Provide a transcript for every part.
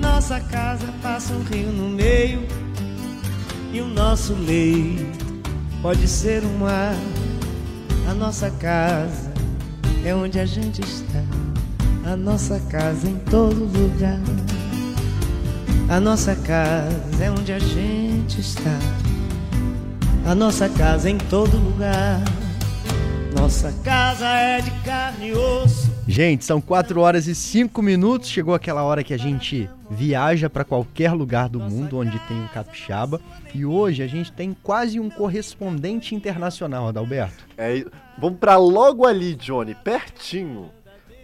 Nossa casa passa um rio no meio. E o nosso leito pode ser um mar. A nossa casa é onde a gente está. A nossa casa em todo lugar. A nossa casa é onde a gente está. A nossa casa em todo lugar. Nossa casa é de carne e osso. Gente, são 4 horas e 5 minutos. Chegou aquela hora que a gente viaja para qualquer lugar do mundo onde tem um capixaba. E hoje a gente tem quase um correspondente internacional, Adalberto. É, vamos para logo ali, Johnny, pertinho.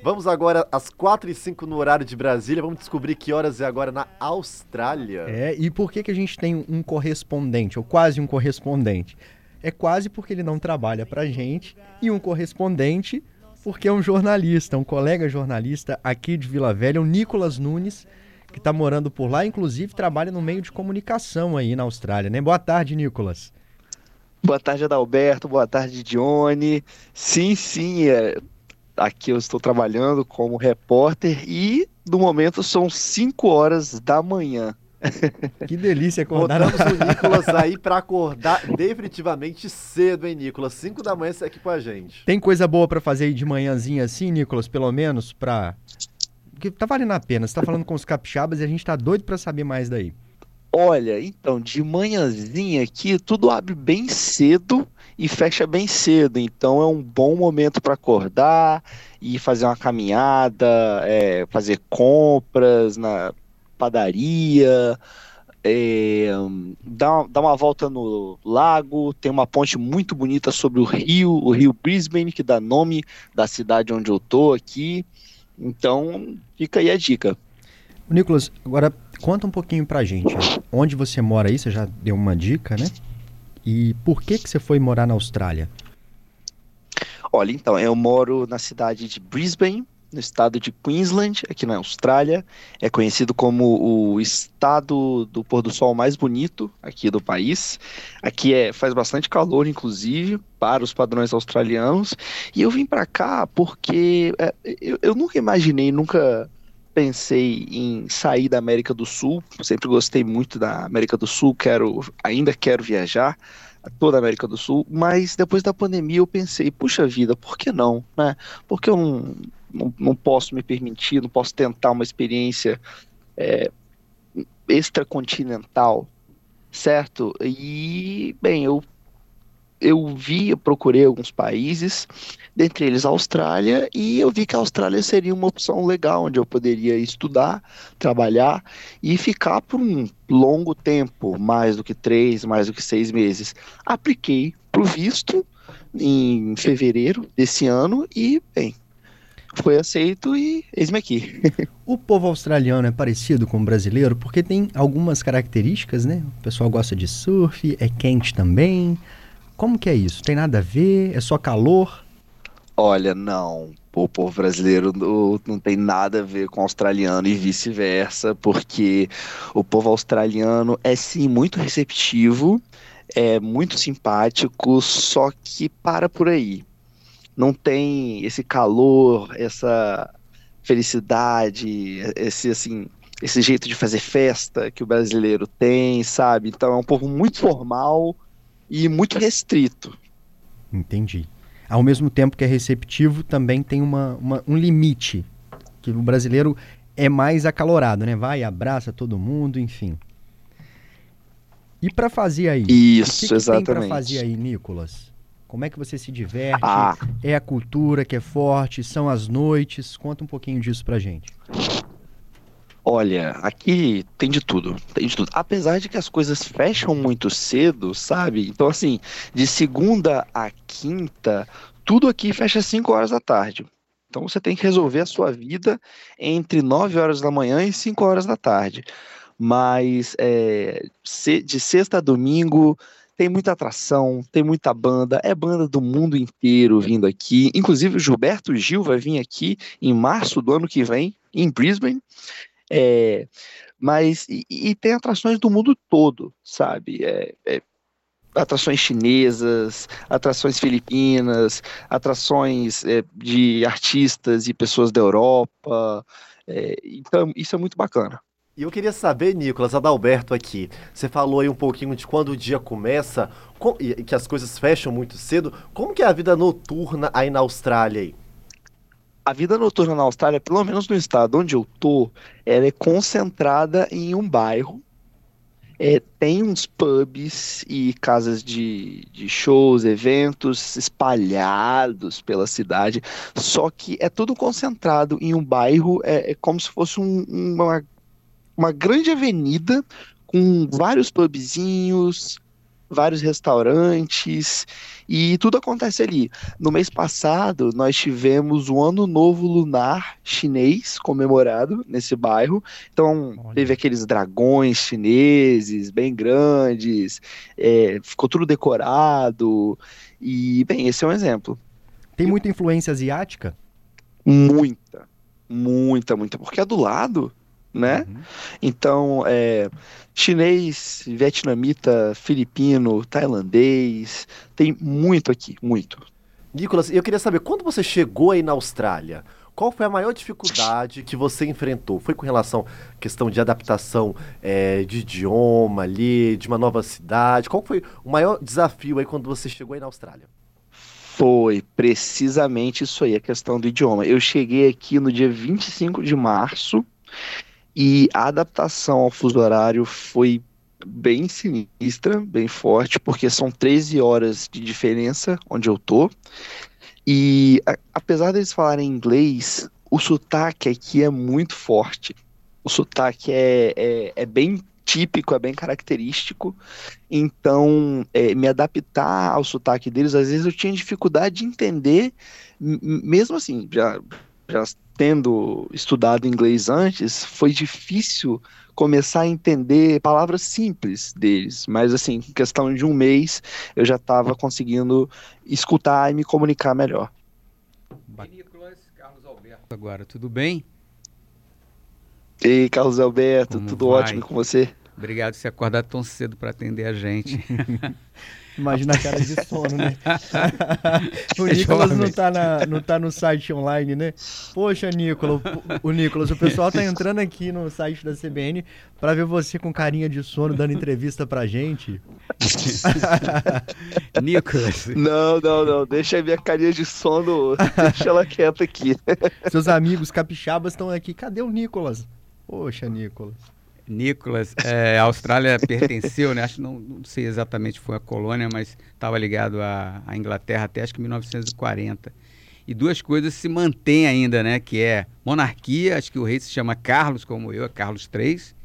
Vamos agora às 4 e 5 no horário de Brasília. Vamos descobrir que horas é agora na Austrália. É, e por que, que a gente tem um correspondente, ou quase um correspondente? É quase porque ele não trabalha pra gente, e um correspondente porque é um jornalista, um colega jornalista aqui de Vila Velha, o Nicolas Nunes, que está morando por lá, inclusive trabalha no meio de comunicação aí na Austrália, né? Boa tarde, Nicolas. Boa tarde, Adalberto. Boa tarde, Dione. Sim, sim, é, aqui eu estou trabalhando como repórter e no momento são 5 horas da manhã. Que delícia acordar. Botamos o Nicolas aí para acordar definitivamente cedo, hein, Nicolas? 5 da manhã você aqui com a gente. Tem coisa boa para fazer aí de manhãzinha assim, Nicolas, pelo menos para que tá valendo a pena. Você tá falando com os capixabas e a gente tá doido para saber mais daí. Olha, então, de manhãzinha aqui, tudo abre bem cedo e fecha bem cedo. Então é um bom momento para acordar e fazer uma caminhada, é, fazer compras na padaria, é, dar, dar uma volta no lago. Tem uma ponte muito bonita sobre o rio, o rio Brisbane, que dá nome da cidade onde eu tô aqui. Então, fica aí a dica. Nicolas, agora conta um pouquinho pra gente. Onde você mora aí? Você já deu uma dica, né? E por que que você foi morar na Austrália? Olha, então, eu moro na cidade de Brisbane, no estado de Queensland, aqui na Austrália. É conhecido como o estado do pôr do sol mais bonito aqui do país. Aqui é, faz bastante calor, inclusive, para os padrões australianos. E eu vim para cá porque é, eu, eu nunca imaginei, nunca pensei em sair da América do Sul. Sempre gostei muito da América do Sul, quero, ainda quero viajar toda a América do Sul, mas depois da pandemia eu pensei, puxa vida, por que não, né? Porque eu não, não posso me permitir, não posso tentar uma experiência é, extracontinental, certo? E, bem, eu eu vi, eu procurei alguns países, dentre eles a Austrália, e eu vi que a Austrália seria uma opção legal, onde eu poderia estudar, trabalhar e ficar por um longo tempo, mais do que três, mais do que seis meses. Apliquei para o visto em fevereiro desse ano e, bem, foi aceito e eis-me aqui. o povo australiano é parecido com o brasileiro porque tem algumas características, né? O pessoal gosta de surf, é quente também. Como que é isso? Tem nada a ver? É só calor? Olha, não. O povo brasileiro não, não tem nada a ver com o australiano e vice-versa, porque o povo australiano é sim muito receptivo, é muito simpático, só que para por aí. Não tem esse calor, essa felicidade, esse assim, esse jeito de fazer festa que o brasileiro tem, sabe? Então é um povo muito formal, e muito restrito. Entendi. Ao mesmo tempo que é receptivo, também tem uma, uma, um limite. Que o brasileiro é mais acalorado, né? Vai, abraça todo mundo, enfim. E para fazer aí? Isso, o que, que exatamente. tem para fazer aí, Nicolas? Como é que você se diverte? Ah. É a cultura que é forte? São as noites? Conta um pouquinho disso pra gente. Olha, aqui tem de tudo, tem de tudo. Apesar de que as coisas fecham muito cedo, sabe? Então, assim, de segunda a quinta, tudo aqui fecha às 5 horas da tarde. Então você tem que resolver a sua vida entre 9 horas da manhã e 5 horas da tarde. Mas é, de sexta a domingo tem muita atração, tem muita banda, é banda do mundo inteiro vindo aqui. Inclusive o Gilberto Gil vai vir aqui em março do ano que vem, em Brisbane. É, mas e, e, tem atrações do mundo todo, sabe? É, é, atrações chinesas, atrações filipinas, atrações é, de artistas e pessoas da Europa. É, então, isso é muito bacana. E eu queria saber, Nicolas, Adalberto aqui, você falou aí um pouquinho de quando o dia começa, com, e que as coisas fecham muito cedo. Como que é a vida noturna aí na Austrália aí? A vida noturna na Austrália, pelo menos no estado onde eu tô, ela é concentrada em um bairro. É, tem uns pubs e casas de, de shows, eventos espalhados pela cidade, só que é tudo concentrado em um bairro, é, é como se fosse um, uma uma grande avenida com vários pubzinhos, vários restaurantes e tudo acontece ali. No mês passado, nós tivemos o Ano Novo Lunar chinês comemorado nesse bairro. Então, Olha. teve aqueles dragões chineses bem grandes, é, ficou tudo decorado. E, bem, esse é um exemplo. Tem muita influência asiática? Muita, muita, muita, porque é do lado né? Uhum. Então, é, chinês, vietnamita, filipino, tailandês, tem muito aqui, muito. Nicolas, eu queria saber, quando você chegou aí na Austrália, qual foi a maior dificuldade que você enfrentou? Foi com relação à questão de adaptação é, de idioma ali, de uma nova cidade? Qual foi o maior desafio aí quando você chegou aí na Austrália? Foi precisamente isso aí, a questão do idioma. Eu cheguei aqui no dia 25 de março e a adaptação ao fuso horário foi bem sinistra, bem forte, porque são 13 horas de diferença onde eu tô. E a, apesar deles falarem inglês, o sotaque aqui é muito forte. O sotaque é, é, é bem típico, é bem característico. Então, é, me adaptar ao sotaque deles, às vezes eu tinha dificuldade de entender, mesmo assim, já, já tendo estudado inglês antes, foi difícil começar a entender palavras simples deles, mas assim, em questão de um mês, eu já estava conseguindo escutar e me comunicar melhor. Nicolas, Carlos Alberto agora, tudo bem? Ei, Carlos Alberto, Como tudo vai? ótimo com você? Obrigado por você acordar tão cedo para atender a gente. Imagina a cara de sono, né? o Nicolas não tá, na, não tá no site online, né? Poxa, Nicolas, o, o Nicolas, o pessoal tá entrando aqui no site da CBN para ver você com carinha de sono dando entrevista pra gente. Nicolas. Não, não, não. Deixa a minha carinha de sono, deixa ela quieta aqui. Seus amigos capixabas estão aqui. Cadê o Nicolas? Poxa, Nicolas. Nicolas, é, a Austrália pertenceu, né? Acho não, não sei exatamente foi a colônia, mas estava ligado à, à, Inglaterra até acho que 1940. E duas coisas se mantêm ainda, né? Que é monarquia, acho que o rei se chama Carlos, como eu, é Carlos III,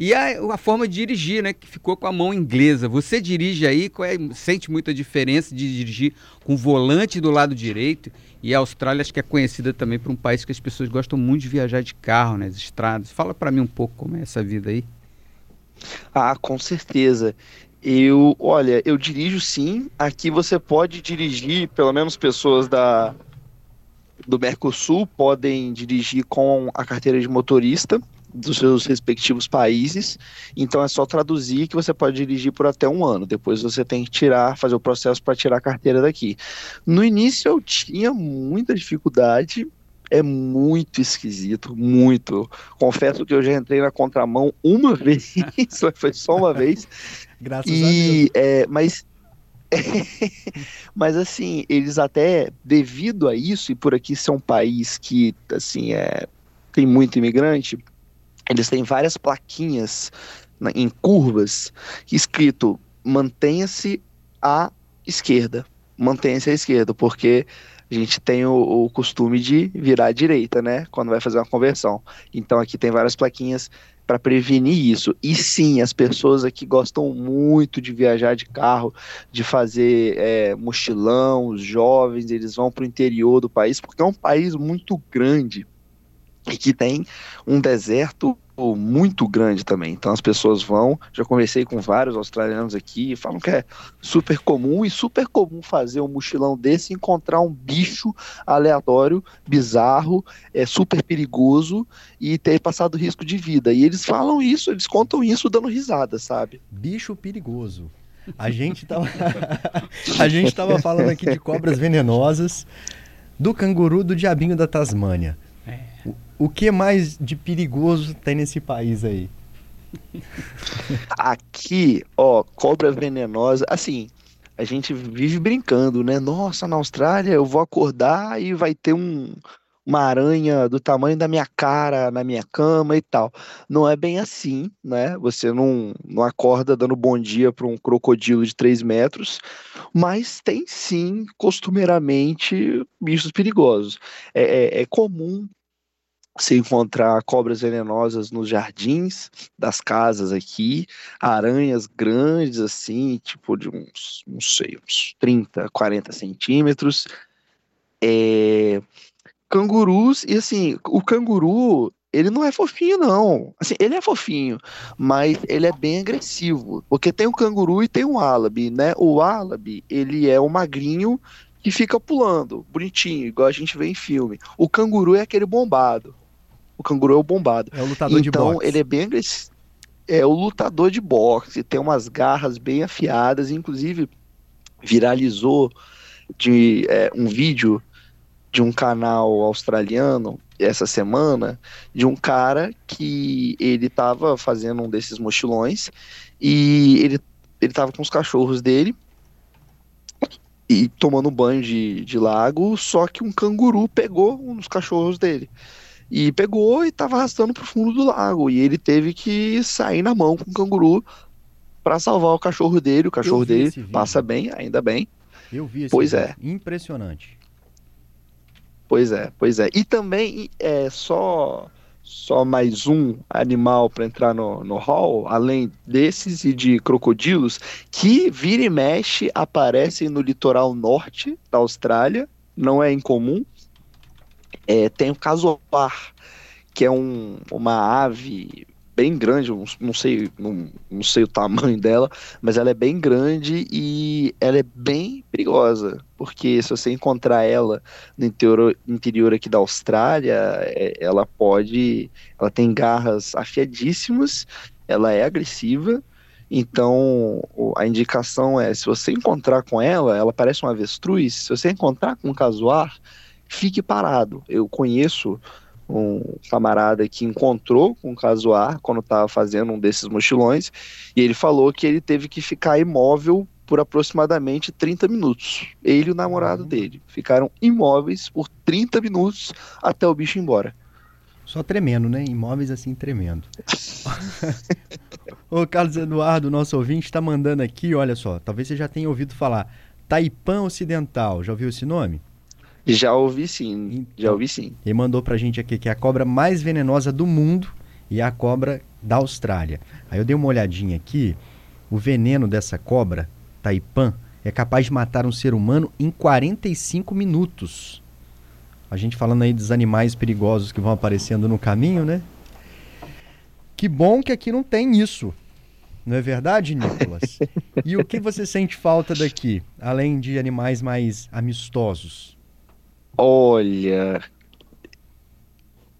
e a, a, forma de dirigir, né? Que ficou com a mão inglesa. Você dirige aí, é, sente muita diferença de dirigir com o volante do lado direito. E a Austrália acho que é conhecida também por um país que as pessoas gostam muito de viajar de carro, né? As estradas. Fala para mim um pouco como é essa vida aí. Ah, com certeza. Eu, olha, eu dirijo sim. Aqui você pode dirigir, pelo menos pessoas da do Mercosul podem dirigir com a carteira de motorista dos seus respectivos países. Então é só traduzir que você pode dirigir por até um ano. Depois você tem que tirar, fazer o processo para tirar a carteira daqui. No início eu tinha muita dificuldade. É muito esquisito, muito. Confesso que eu já entrei na contramão uma vez, foi só uma vez. Graças e, a Deus. É, mas mas assim, eles até, devido a isso, e por aqui ser um país que assim é, tem muito imigrante, eles têm várias plaquinhas na, em curvas escrito mantenha-se à esquerda. Mantenha-se à esquerda, porque a gente tem o, o, costume de virar à direita, né? Quando vai fazer uma conversão. Então aqui tem várias plaquinhas para prevenir isso. E sim, as pessoas aqui gostam muito de viajar de carro, de fazer é, mochilão, os jovens, eles vão para o interior do país, porque é um país muito grande e que tem um deserto muito grande também. Então as pessoas vão, já conversei com vários australianos aqui, falam que é super comum e super comum fazer um mochilão desse e encontrar um bicho aleatório, bizarro, é super perigoso e ter passado risco de vida. E eles falam isso, eles contam isso dando risada, sabe? Bicho perigoso. A gente tava A gente tava falando aqui de cobras venenosas, do canguru do diabinho da Tasmânia. O que mais de perigoso tem nesse país aí? Aqui, ó, cobra venenosa. Assim, a gente vive brincando, né? Nossa, na Austrália eu vou acordar e vai ter um, uma aranha do tamanho da minha cara na minha cama e tal. Não é bem assim, né? Você não, não acorda dando bom dia para um crocodilo de 3 metros, mas tem sim, costumeiramente, bichos perigosos. É, é, é comum se encontrar cobras venenosas nos jardins das casas aqui, aranhas grandes assim, tipo de uns, não sei, uns 30, 40 centímetros, é, cangurus, e assim, o canguru, ele não é fofinho não, assim, ele é fofinho, mas ele é bem agressivo, porque tem o canguru e tem o álabe, né, o álabe, ele é o magrinho que fica pulando, bonitinho, igual a gente vê em filme. O canguru é aquele bombado o canguru é o bombado. É o lutador então, de boxe. Então, ele é bem agressivo. É o lutador de boxe, tem umas garras bem afiadas, inclusive viralizou de é, um vídeo de um canal australiano essa semana de um cara que ele estava fazendo um desses mochilões e ele ele tava com os cachorros dele e tomando banho de, de lago, só que um canguru pegou um dos cachorros dele e pegou e estava arrastando para o fundo do lago. E ele teve que sair na mão com o canguru para salvar o cachorro dele. O cachorro dele passa bem, ainda bem. Eu vi esse Pois vídeo. é. Impressionante. Pois é, pois é. E também é só só mais um animal para entrar no, no hall, além desses e de crocodilos, que vira e mexe aparecem no litoral norte da Austrália, não é incomum. É, tem o casoar, que é um, uma ave bem grande, não, sei, não, não sei o tamanho dela, mas ela é bem grande e ela é bem perigosa, porque se você encontrar ela no interior, interior aqui da Austrália, é, ela pode, ela tem garras afiadíssimas, ela é agressiva, então a indicação é, se você encontrar com ela, ela parece um avestruz, se você encontrar com um casuar, fique parado. Eu conheço um camarada que encontrou com o casuar quando estava fazendo um desses mochilões e ele falou que ele teve que ficar imóvel por aproximadamente 30 minutos. Ele e o namorado dele ficaram imóveis por 30 minutos até o bicho ir embora. Só tremendo, né? Imóveis assim tremendo. Ô Carlos Eduardo, nosso ouvinte, está mandando aqui, olha só, talvez você já tenha ouvido falar. Taipã Ocidental, já ouviu esse nome? Já ouvi sim, já Então, ouvi sim. Ele mandou pra gente aqui que é a cobra mais venenosa do mundo e é a cobra da Austrália. Aí eu dei uma olhadinha aqui, o veneno dessa cobra, Taipã, é capaz de matar um ser humano em 45 minutos. A gente falando aí dos animais perigosos que vão aparecendo no caminho, né? Que bom que aqui não tem isso. Não é verdade, Nicolas? e o que você sente falta daqui, além de animais mais amistosos? Olha,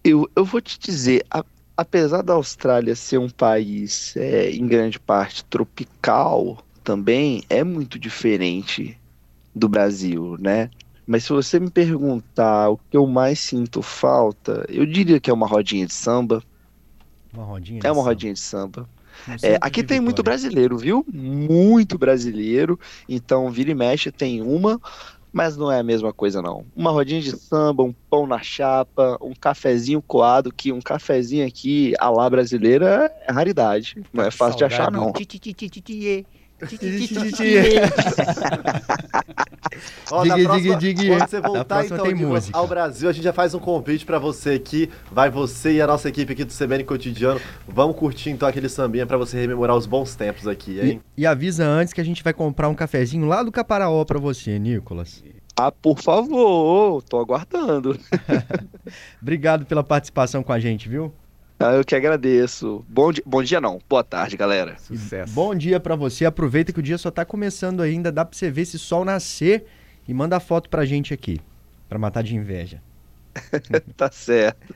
eu, eu vou te dizer, a- apesar da Austrália ser um país é, em grande parte tropical, também é muito diferente do Brasil, né? Mas se você me perguntar o que eu mais sinto falta, eu diria que é uma rodinha de samba. Uma rodinha? de É uma samba. rodinha de samba. É, aqui tem muito brasileiro, viu? Muito brasileiro. Então, vira e mexe tem uma, mas não é a mesma coisa, não. Uma rodinha de samba, um pão na chapa, um cafezinho coado, que um cafezinho aqui, a lá brasileira, é raridade. Não é fácil de achar, não. Ó, Digue, próxima-. Quando você voltar então tem Nicolas, música. ao Brasil, a gente já faz um convite pra você aqui. Vai você e a nossa equipe aqui do CBN Cotidiano. Vamos curtir então aquele sambinha pra você rememorar os bons tempos aqui, hein? E, e avisa antes que a gente vai comprar um cafezinho lá do Caparaó pra você, Nicolas. Ah, por favor, tô aguardando. Obrigado pela participação com a gente, viu? Ah, eu que agradeço. Bom, di bom dia não, boa tarde, galera. Sucesso. Bom dia para você. Aproveita que o dia só tá começando ainda, dá para você ver esse sol nascer e manda a foto pra gente aqui, para matar de inveja. tá certo.